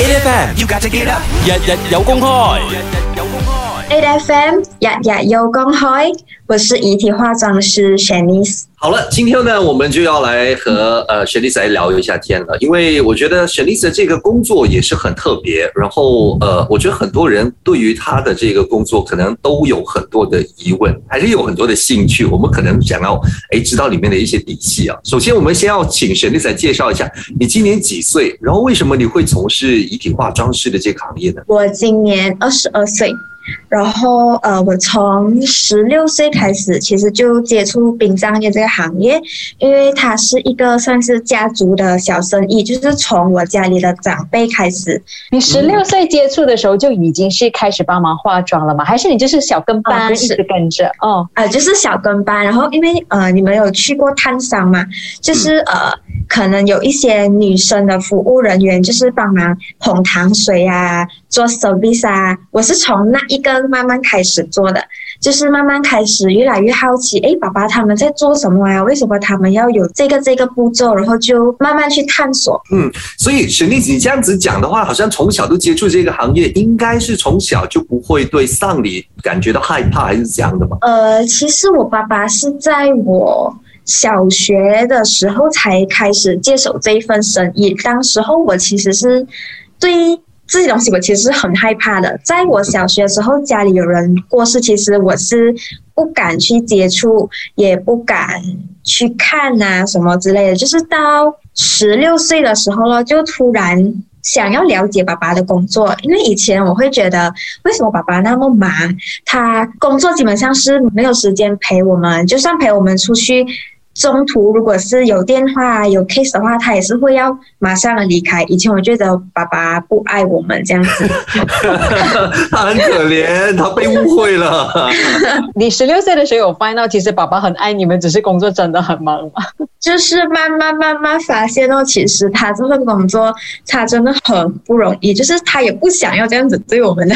A F M you got to get up，日日有公開，日日有公開。A F M 日日有公開，我是遗体化妆师 Shanice。好了，今天呢，我们就要来和呃 s h a n i c e 来聊一下天了，因为我觉得 s h a n i c e 这个工作也是很特别，然后呃，我觉得很多人对于他的这个工作可能都有很多的疑问，还是有很多的兴趣，我们可能想要哎知道里面的一些底细啊。首先，我们先要请雪莉斯来介绍一下你今年几岁，然后为什么你会从事遗体化妆师的这个行业呢？我今年二十二岁，然后呃，我从十六岁开始，其实就接触殡葬业这个行业，因为它是一个算是家族的小生意，就是从我家里的长辈开始。你十六岁接触的时候就已经是开始帮忙化妆了吗？还是你就是小跟班一直跟着？哦，呃，就是小跟班，然后因为呃，你们有去过探商嘛？就是呃，可能有一些女生的服务人员，就是帮忙捧糖水啊，做 service 啊。我是从那一个慢慢开始做的，就是慢慢开始越来越好奇，哎，爸爸他们在做什么啊？为什么他们要有这个这个步骤？然后就慢慢去探索。嗯所以雪莉斯，你这样子讲的话，好像从小都接触这个行业，应该是从小就不会对丧礼感觉到害怕，还是这样的吗？呃，其实我爸爸是在我小学的时候才开始接手这一份生意。当时候我其实是对这些东西，我其实是很害怕的。在我小学的时候，家里有人过世，其实我是不敢去接触，也不敢去看啊什么之类的。就是到十六岁的时候呢，就突然想要了解爸爸的工作，因为以前我会觉得，为什么爸爸那么忙？他工作基本上是没有时间陪我们，就算陪我们出去。中途如果是有电话有 case 的话，他也是会要马上的离开。以前我觉得爸爸不爱我们这样子，他很可怜，他被误会了。你十六岁的时候有发现到，其实爸爸很爱你们，只是工作真的很忙吗？就是慢慢慢慢发现哦，其实他这份工作他真的很不容易，就是他也不想要这样子对我们的。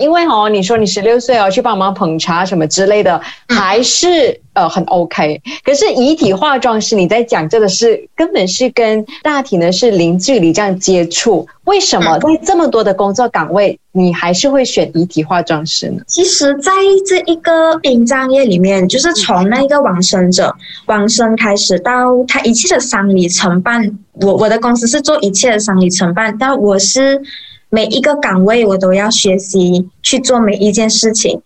因为哦，你说你十六岁哦，去帮忙捧茶什么之类的，还是呃很 OK。可是遗体化妆师，你在讲这个是根本是跟大体呢是零距离这样接触，为什么在这么多的工作岗位，你还是会选遗体化妆师呢？其实，在这一个殡葬业里面，就是从那个往生者往生开始，到他一切的丧礼承办，我我的公司是做一切的丧礼承办，但我是每一个岗位我都要学习去做每一件事情。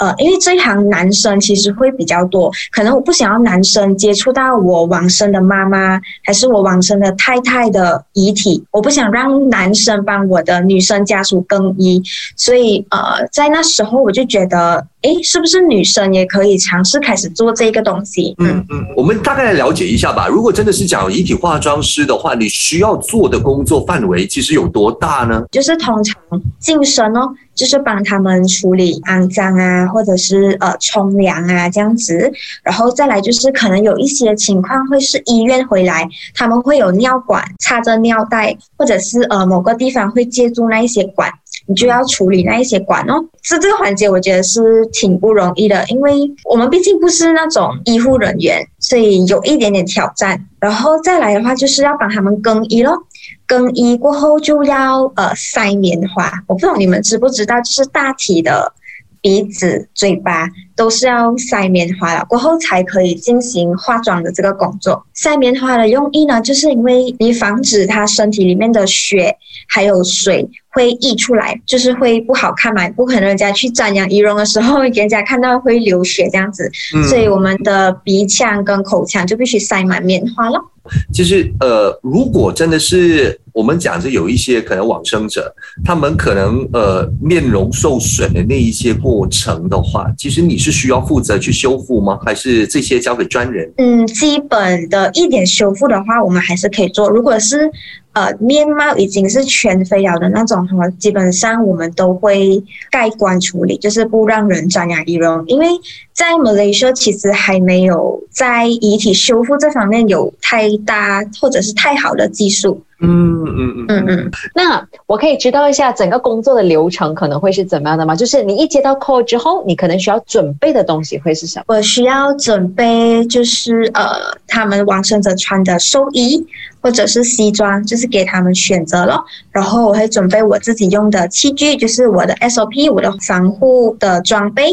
呃，因为这一行男生其实会比较多，可能我不想要男生接触到我往生的妈妈，还是我往生的太太的遗体，我不想让男生帮我的女生家属更衣，所以呃，在那时候我就觉得，诶，是不是女生也可以尝试开始做这个东西？嗯嗯，我们大概来了解一下吧。如果真的是讲遗体化妆师的话，你需要做的工作范围其实有多大呢？就是通常净身哦，就是帮他们处理肮脏啊，或者是呃冲凉啊这样子，然后再来就是可能有一些情况会是医院回来，他们会有尿管插着尿袋，或者是呃某个地方会借助那一些管。你就要处理那一些管哦，这这个环节我觉得是挺不容易的，因为我们毕竟不是那种医护人员，所以有一点点挑战。然后再来的话，就是要帮他们更衣咯，更衣过后就要呃塞棉花。我不懂你们知不知道，就是大体的鼻子、嘴巴都是要塞棉花了，过后才可以进行化妆的这个工作。塞棉花的用意呢，就是因为你防止他身体里面的血还有水会溢出来，就是会不好看嘛，不可能人家去瞻仰仪容的时候，人家看到会流血这样子，嗯所以我们的鼻腔跟口腔就必须塞满棉花了。就是呃，如果真的是我们讲是有一些可能往生者，他们可能呃面容受损的那一些过程的话，其实你是需要负责去修复吗？还是这些交给专人？嗯，基本的一点修复的话，我们还是可以做。如果是呃面貌已经是全非了的那种哈，基本上我们都会盖棺处理，就是不让人瞻仰仪容。因为在马来西亚其实还没有在遗体修复这方面有太大或者是太好的技术。嗯嗯嗯嗯，那我可以知道一下整个工作的流程可能会是怎么样的吗？就是你一接到 call 之后，你可能需要准备的东西会是什么？我需要准备就是呃，他们往生者穿的寿衣或者是西装，就是给他们选择咯。然后我会准备我自己用的器具，就是我的 SOP，我的防护的装备。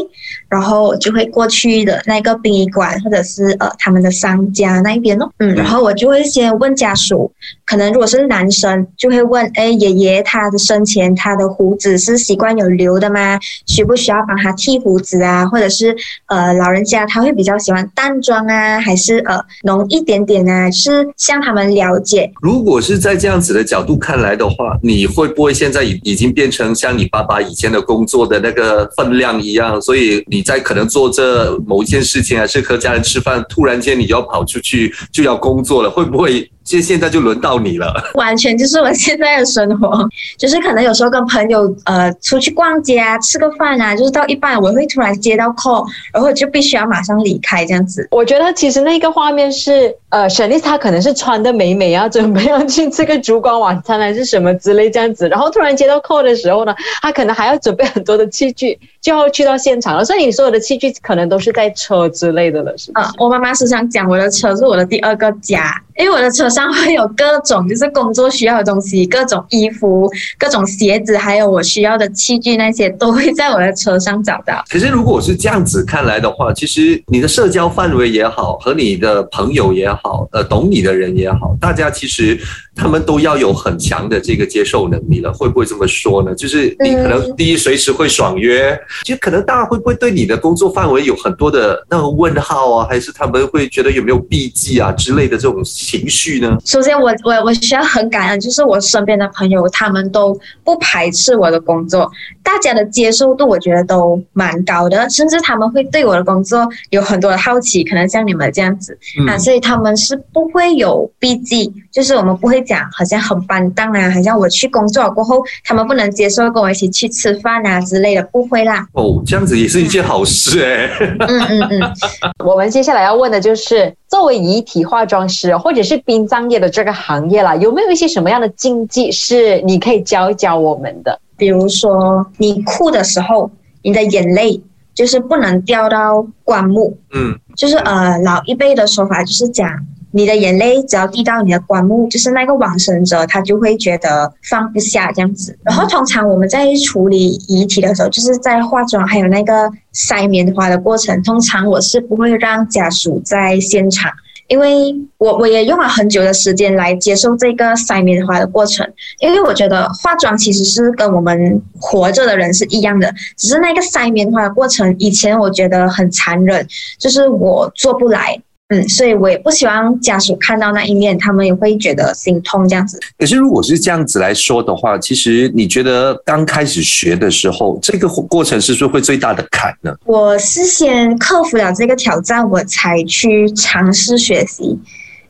然后我就会过去的那个殡仪馆或者是呃他们的商家那一边咯。嗯，然后我就会先问家属，可能如果是男生，就会问，哎，爷爷他的生前他的胡子是习惯有留的吗？需不需要帮他剃胡子啊？或者是呃老人家他会比较喜欢淡妆啊，还是呃浓一点点啊？是向他们了解。如果是在这样子的角度看来的话，你会不会现在已已经变成像你爸爸以前的工作的那个分量一样？所以你在可能做这某一件事情，还是和家人吃饭，突然间你就要跑出去就要工作了，会不会？现现在就轮到你了，完全就是我现在的生活，就是可能有时候跟朋友呃出去逛街啊，吃个饭啊，就是到一半我会突然接到 call，然后就必须要马上离开这样子。我觉得其实那个画面是呃，沈丽她可能是穿的美美啊，准备要去吃个烛光晚餐还是什么之类这样子，然后突然接到 call 的时候呢，她可能还要准备很多的器具，就要去到现场了。所以你所有的器具可能都是在车之类的了，是吧？啊，我妈妈时常讲我的车是我的第二个家，因为我的车。上会有各种就是工作需要的东西，各种衣服、各种鞋子，还有我需要的器具，那些都会在我的车上找到。可是如果是这样子看来的话，其实你的社交范围也好，和你的朋友也好，好呃，懂你的人也好，大家其实他们都要有很强的这个接受能力了。会不会这么说呢？就是你可能第一随时会爽约，就可能大家会不会对你的工作范围有很多的那个问号啊？还是他们会觉得有没有避忌啊之类的这种情绪呢？首先，我我我需要很感恩，就是我身边的朋友，他们都不排斥我的工作，大家的接受度我觉得都蛮高的，甚至他们会对我的工作有很多的好奇，可能像你们这样子啊，所以他们是不会有避忌，就是我们不会讲好像很板荡啊，好像我去工作过后，他们不能接受跟我一起去吃饭啊之类的，不会啦。哦，这样子也是一件好事哎。嗯嗯嗯，我们接下来要问的就是。作为遗体化妆师或者是殡葬业的这个行业啦，有没有一些什么样的禁忌是你可以教一教我们的？比如说，你哭的时候，你的眼泪就是不能掉到棺木。嗯，就是呃，老一辈的说法就是讲。你的眼泪只要滴到你的棺木，就是那个往生者，他就会觉得放不下这样子。然后通常我们在处理遗体的时候，就是在化妆还有那个塞棉花的过程，通常我是不会让家属在现场，因为我我也用了很久的时间来接受这个塞棉花的过程，因为我觉得化妆其实是跟我们活着的人是一样的，只是那个塞棉花的过程，以前我觉得很残忍，就是我做不来。嗯，所以我也不希望家属看到那一面，他们也会觉得心痛这样子。可是如果是这样子来说的话，其实你觉得刚开始学的时候，这个过程是不是会最大的坎呢？我是先克服了这个挑战，我才去尝试学习。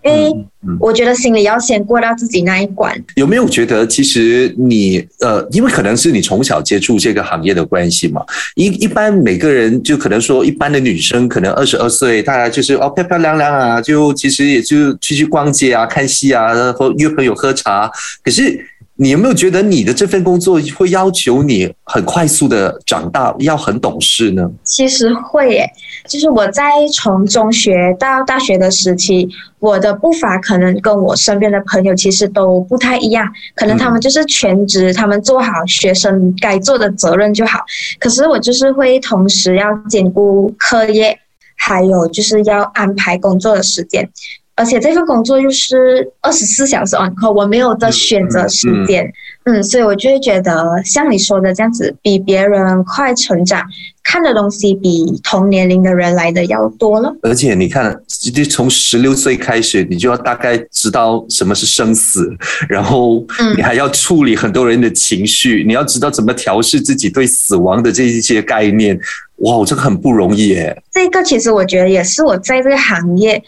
因为我觉得心里要先过到自己那一关。有没有觉得，其实你呃，因为可能是你从小接触这个行业的关系嘛？一一般每个人就可能说，一般的女生可能二十二岁，大家就是哦漂漂亮亮啊，就其实也就出去逛街啊、看戏啊，然后约朋友喝茶。可是。你有没有觉得你的这份工作会要求你很快速的长大，要很懂事呢？其实会耶，就是我在从中学到大学的时期，我的步伐可能跟我身边的朋友其实都不太一样，可能他们就是全职，他们做好学生该做的责任就好。可是我就是会同时要兼顾课业，还有就是要安排工作的时间。而且这份工作又是二十四小时 on call，我没有的选择时间，嗯，所以我就会觉得像你说的这样子，比别人快成长，看的东西比同年龄的人来的要多了。而且你看，就从十六岁开始，你就要大概知道什么是生死，然后你还要处理很多人的情绪，你要知道怎么调试自己对死亡的这一些概念。哇，这个很不容易耶。这个其实我觉得也是我在这个行业。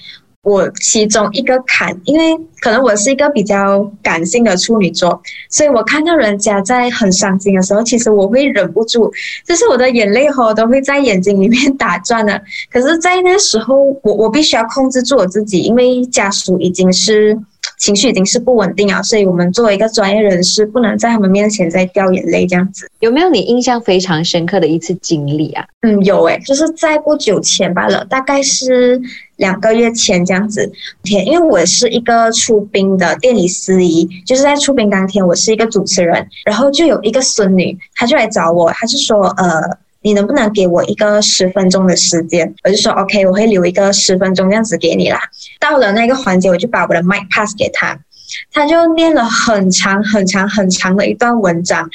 我其中一个坎，因为可能我是一个比较感性的处女座，所以我看到人家在很伤心的时候，其实我会忍不住，就是我的眼泪哈都会在眼睛里面打转的。可是，在那时候，我我必须要控制住我自己，因为家属已经是。情绪已经是不稳定啊，所以我们作为一个专业人士，不能在他们面前再掉眼泪这样子。有没有你印象非常深刻的一次经历啊？嗯，有诶，就是在不久前罢了，大概是两个月前这样子。天，因为我是一个出殡的店里司仪，就是在出殡当天，我是一个主持人，然后就有一个孙女，她就来找我，她就说，呃。你能不能给我一个十分钟的时间？我就说 OK，我会留一个十分钟这样子给你啦。到了那个环节，我就把我的 mic pass 给他，他就念了很长很长很长的一段文章。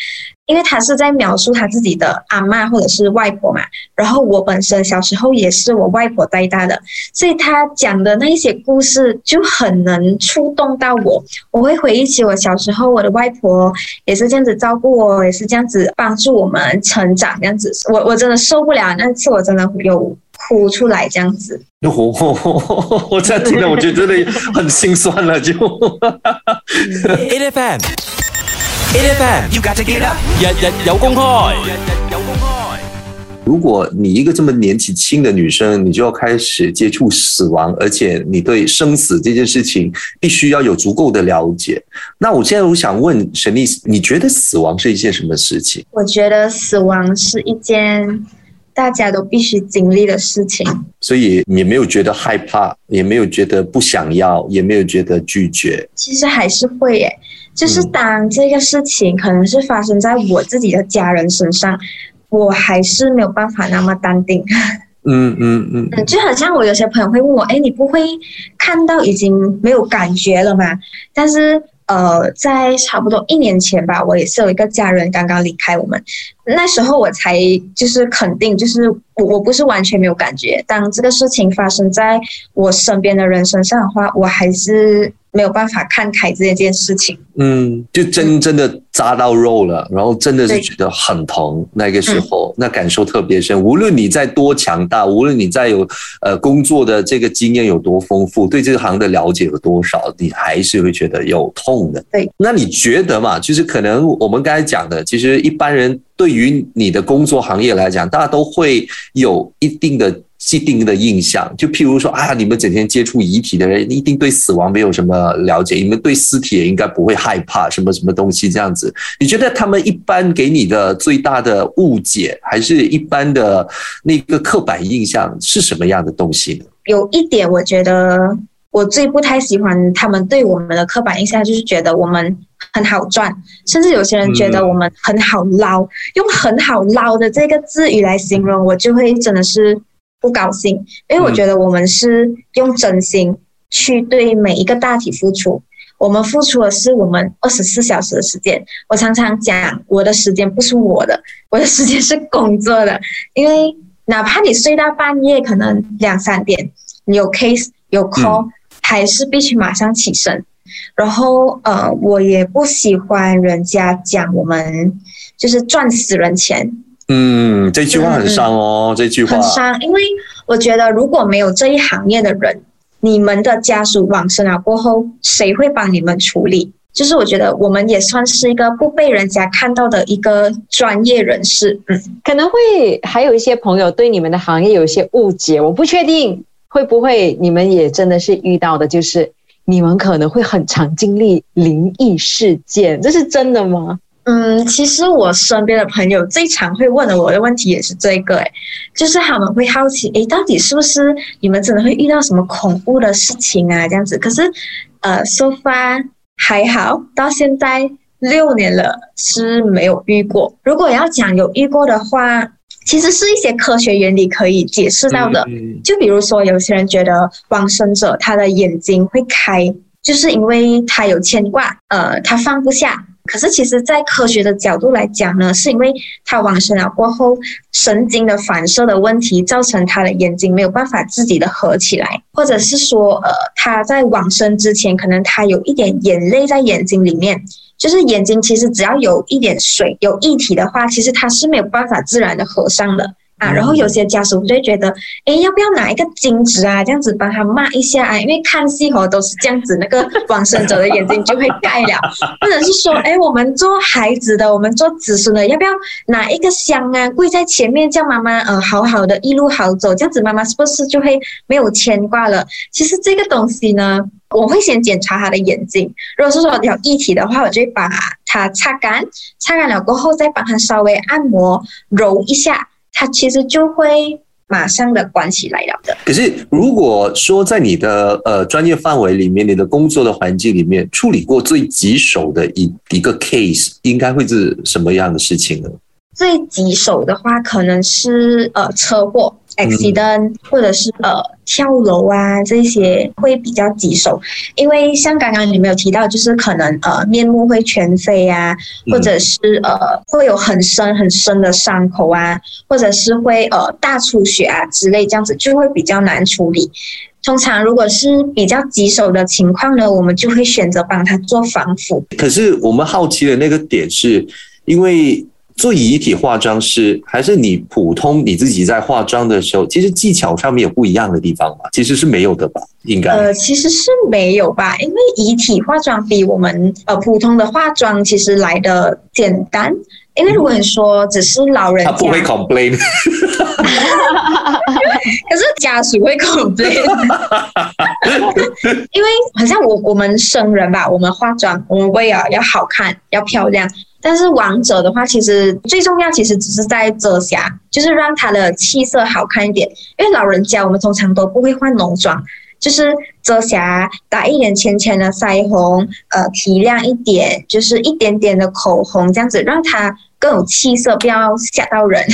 因为他是在描述他自己的阿妈或者是外婆嘛，然后我本身小时候也是我外婆带大的，所以他讲的那一些故事就很能触动到我。我会回忆起我小时候，我的外婆也是这样子照顾我，也是这样子帮助我们成长，这样子。我我真的受不了那次，我真的有哭出来这样子。我这样听了，我觉得真的很心酸了，就。A.F.M. You got to get up. 日日有公開，日日有公開。如果你一个这么年纪轻的女生，你就要开始接触死亡，而且你对生死这件事情必须要有足够的了解。那我现在我想问沈丽，你觉得死亡是一件什么事情？我觉得死亡是一件大家都必须经历的事情，所以也没有觉得害怕，也没有觉得不想要，也没有觉得拒绝。其实还是会耶。就是当这个事情可能是发生在我自己的家人身上，我还是没有办法那么淡定。嗯嗯嗯，嗯，就好像我有些朋友会问我，哎，你不会看到已经没有感觉了吗？但是。呃，在差不多一年前吧，我也是有一个家人刚刚离开我们，那时候我才就是肯定，就是我我不是完全没有感觉。当这个事情发生在我身边的人身上的话，我还是没有办法看开这件事情。嗯，就真真的扎到肉了，然后真的是觉得很疼。那个时候，那感受特别深。无论你在多强大，无论你在有呃工作的这个经验有多丰富，对这个行的了解有多少，你还是会觉得有痛的。对，那你觉得嘛？就是可能我们刚才讲的，其实一般人对于你的工作行业来讲，大家都会有一定的。既定的印象，就譬如说啊，你们整天接触遗体的人，一定对死亡没有什么了解，你们对尸体也应该不会害怕什么什么东西这样子。你觉得他们一般给你的最大的误解，还是一般的那个刻板印象是什么样的东西呢？有一点，我觉得我最不太喜欢他们对我们的刻板印象，就是觉得我们很好赚，甚至有些人觉得我们很好捞，用很好捞的这个字语来形容，我就会真的是。不高兴，因为我觉得我们是用真心去对每一个大体付出，我们付出的是我们二十四小时的时间。我常常讲，我的时间不是我的，我的时间是工作的。因为哪怕你睡到半夜，可能两三点，你有 case 有 call，还是必须马上起身。然后，呃，我也不喜欢人家讲我们就是赚死人钱。嗯，这句话很伤哦，这句话很伤，因为我觉得如果没有这一行业的人，你们的家属往生了过后，谁会帮你们处理？就是我觉得我们也算是一个不被人家看到的一个专业人士。嗯，可能会还有一些朋友对你们的行业有一些误解，我不确定会不会你们也真的是遇到的，就是你们可能会很常经历灵异事件，这是真的吗？嗯，其实我身边的朋友最常会问的我的问题也是这个，诶，就是他们会好奇，诶，到底是不是你们真的会遇到什么恐怖的事情啊？这样子，可是，呃，so far 还好，到现在六年了是没有遇过。如果要讲有遇过的话，其实是一些科学原理可以解释到的，就比如说有些人觉得往生者他的眼睛会开，就是因为他有牵挂，呃，他放不下。可是，其实，在科学的角度来讲呢，是因为他往生了过后，神经的反射的问题，造成他的眼睛没有办法自己的合起来，或者是说，呃，他在往生之前，可能他有一点眼泪在眼睛里面，就是眼睛其实只要有一点水、有液体的话，其实它是没有办法自然的合上的。啊，然后有些家属就会觉得，哎，要不要拿一个金纸啊，这样子帮他骂一下啊？因为看戏哦都是这样子，那个往生者的眼睛就会盖了，或者是说，哎，我们做孩子的，我们做子孙的，要不要拿一个香啊，跪在前面叫妈妈，呃，好好的一路好走，这样子妈妈是不是就会没有牵挂了？其实这个东西呢，我会先检查他的眼睛，如果是说有液体的话，我就会把它擦干，擦干了过后再帮他稍微按摩揉一下。它其实就会马上的关起来了的。可是如果说在你的呃专业范围里面，你的工作的环境里面处理过最棘手的一一个 case，应该会是什么样的事情呢？最棘手的话，可能是呃车祸。Accident 或者是呃跳楼啊这些会比较棘手，因为像刚刚你们有提到，就是可能呃面目会全非啊，或者是呃会有很深很深的伤口啊，或者是会呃大出血啊之类，这样子就会比较难处理。通常如果是比较棘手的情况呢，我们就会选择帮他做防腐。可是我们好奇的那个点是因为。做遗体化妆师，还是你普通你自己在化妆的时候，其实技巧上面有不一样的地方吧？其实是没有的吧？应该呃，其实是没有吧，因为遗体化妆比我们呃普通的化妆其实来的简单。因为如果你说只是老人家，他不会 complain，可是家属会 complain，因为好像我我们生人吧，我们化妆，我们为了要好看，要漂亮。但是王者的话，其实最重要，其实只是在遮瑕，就是让他的气色好看一点。因为老人家，我们通常都不会化浓妆，就是遮瑕，打一点浅浅的腮红，呃，提亮一点，就是一点点的口红，这样子让他更有气色，不要吓到人。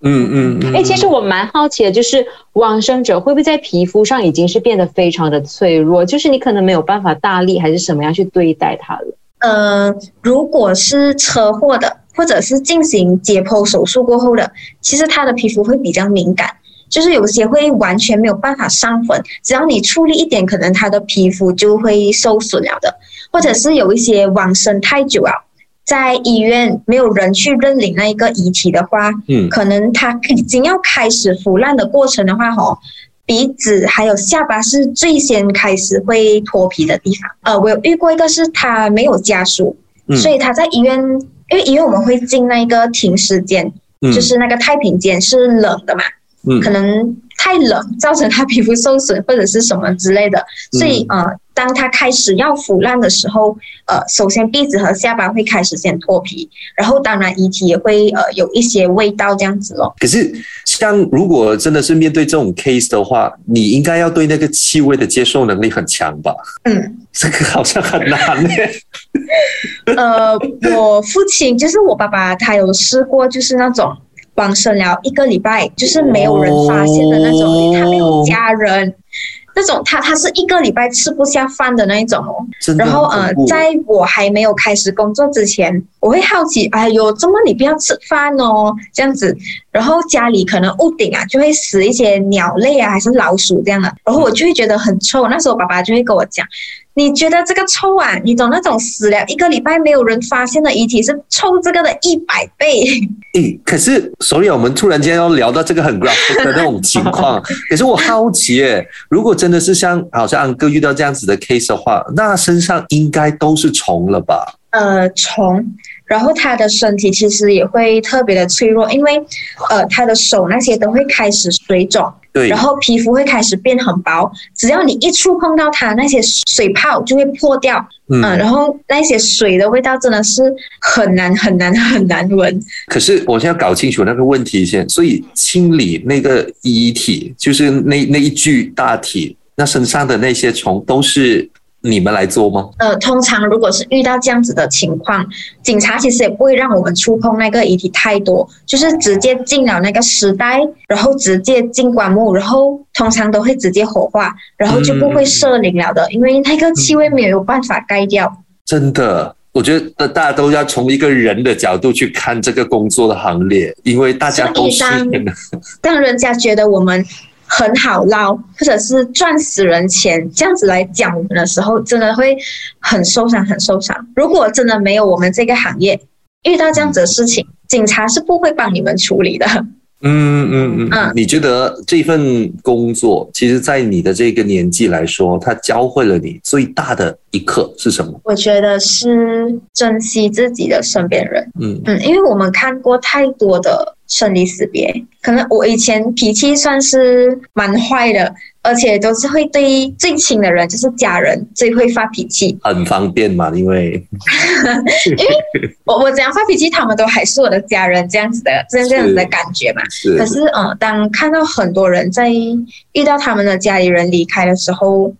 嗯嗯嗯。哎，其实我蛮好奇的，就是往生者会不会在皮肤上已经是变得非常的脆弱，就是你可能没有办法大力还是什么样去对待它了。呃，如果是车祸的，或者是进行解剖手术过后的，其实他的皮肤会比较敏感，就是有些会完全没有办法上粉，只要你处理一点，可能他的皮肤就会受损了的。或者是有一些往生太久了，在医院没有人去认领那一个遗体的话，嗯，可能他已经要开始腐烂的过程的话，吼。鼻子还有下巴是最先开始会脱皮的地方。呃，我有遇过一个是他没有家属，所以他在医院，因为医院我们会进那个停尸间，就是那个太平间是冷的嘛，可能太冷造成他皮肤受损或者是什么之类的，所以呃。当它开始要腐烂的时候，呃，首先鼻子和下巴会开始先脱皮，然后当然遗体也会呃有一些味道这样子咯。可是，像如果真的是面对这种 case 的话，你应该要对那个气味的接受能力很强吧？嗯，这个好像很难呢。呃，我父亲就是我爸爸，他有试过，就是那种往生了一个礼拜，就是没有人发现的那种，他没有家人。那种他他是一个礼拜吃不下饭的那一种哦，然后呃，在我还没有开始工作之前，我会好奇，哎呦，怎么你不要吃饭哦？这样子，然后家里可能屋顶啊就会死一些鸟类啊，还是老鼠这样的，然后我就会觉得很臭。那时候爸爸就会跟我讲。你觉得这个臭啊？你懂那种死了一个礼拜没有人发现的遗体是臭这个的一百倍。诶，可是所以我们突然间要聊到这个很 graphic 的那种情况。可是我好奇，诶，如果真的是像好像安哥遇到这样子的 case 的话，那身上应该都是虫了吧？呃，虫。然后它的身体其实也会特别的脆弱，因为，呃，它的手那些都会开始水肿，对，然后皮肤会开始变很薄，只要你一触碰到它，那些水泡就会破掉，嗯，然后那些水的味道真的是很难很难很难闻。可是我现在搞清楚那个问题先，所以清理那个遗体，就是那那一具大体，那身上的那些虫都是。你们来做吗？呃，通常如果是遇到这样子的情况，警察其实也不会让我们触碰那个遗体太多，就是直接进了那个尸袋，然后直接进棺木，然后通常都会直接火化，然后就不会摄灵了的，因为那个气味没有办法盖掉。真的，我觉得大家都要从一个人的角度去看这个工作的行列，因为大家都是让人家觉得我们。很好捞，或者是赚死人钱，这样子来讲我们的时候，真的会很受伤，很受伤。如果真的没有我们这个行业，遇到这样子的事情，警察是不会帮你们处理的。嗯嗯嗯嗯你觉得这份工作，其实，在你的这个年纪来说，它教会了你最大的一课是什么？我觉得是珍惜自己的身边人。嗯嗯，因为我们看过太多的生离死别，可能我以前脾气算是蛮坏的，而且都是会对最亲的人，就是家人最会发脾气。很方便嘛，因为 因为我我怎样发脾气，他们都还是我的家人，这样子的这样这样子的感觉嘛。是可是，嗯，当看到很多人在遇到他们的家里人离开的时候，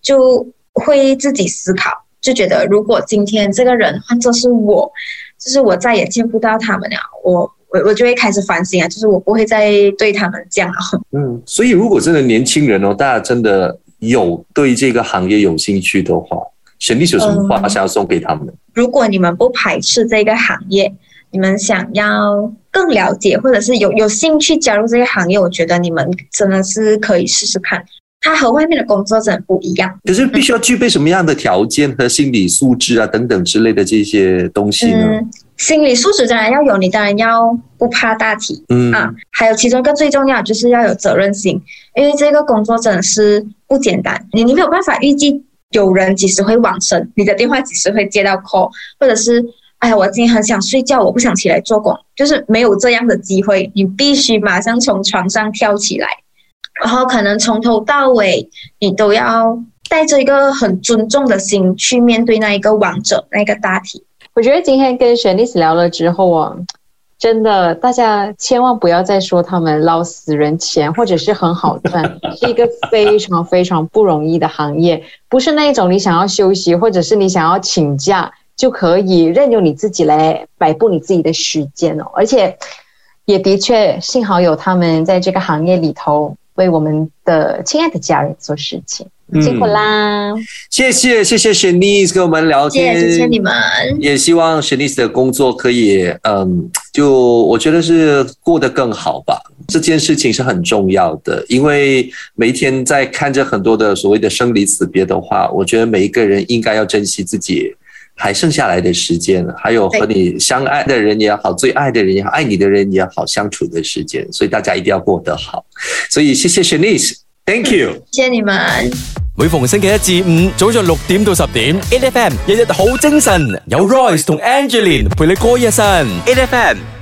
就会自己思考，就觉得如果今天这个人换作是我，就是我再也见不到他们了，我我我就会开始反省啊，就是我不会再对他们这样了。嗯，所以如果真的年轻人哦，大家真的有对这个行业有兴趣的话，沈丽有什么话想要送给他们？如果你们不排斥这个行业，你们想要更了解，或者是有有兴趣加入这个行业，我觉得你们真的是可以试试看。它和外面的工作真的不一样。可是必须要具备什么样的条件和心理素质啊等等之类的这些东西呢？嗯，心理素质当然要有，你当然要不怕大体嗯啊。还有其中一个最重要就是要有责任心，因为这个工作真的是不简单，你你没有办法预计有人几时会往生，你的电话几时会接到 call，或者是哎呀我今天很想睡觉，我不想起来做工，就是没有这样的机会，你必须马上从床上跳起来，然后可能从头到尾你都要带着一个很尊重的心去面对那一个王者，那个大体。我觉得今天跟玄丽斯聊了之后啊，真的大家千万不要再说他们捞死人钱或者是很好赚，是一个非常非常不容易的行业，不是那一种你想要休息或者是你想要请假就可以任由你自己来摆布你自己的时间哦，而且也的确幸好有他们在这个行业里头为我们的亲爱的家人做事情，辛苦啦！谢谢谢谢 Shanice 跟我们聊天，谢谢谢你们。也希望 Shanice 的工作可以，嗯，就我觉得是过得更好吧。这件事情是很重要的，因为每一天在看着很多的所谓的生离死别的话，我觉得每一个人应该要珍惜自己还剩下来的时间，还有和你相爱的人也好，最爱的人也好，爱你的人也好，相处的时间，所以大家一定要过得好。所以谢谢 Shanice，Thank you。谢谢你们。每逢星期一至五早上六點到十點，A F M 日日好精神，有 Royce 同 Angeline 陪你過一晨，A F M。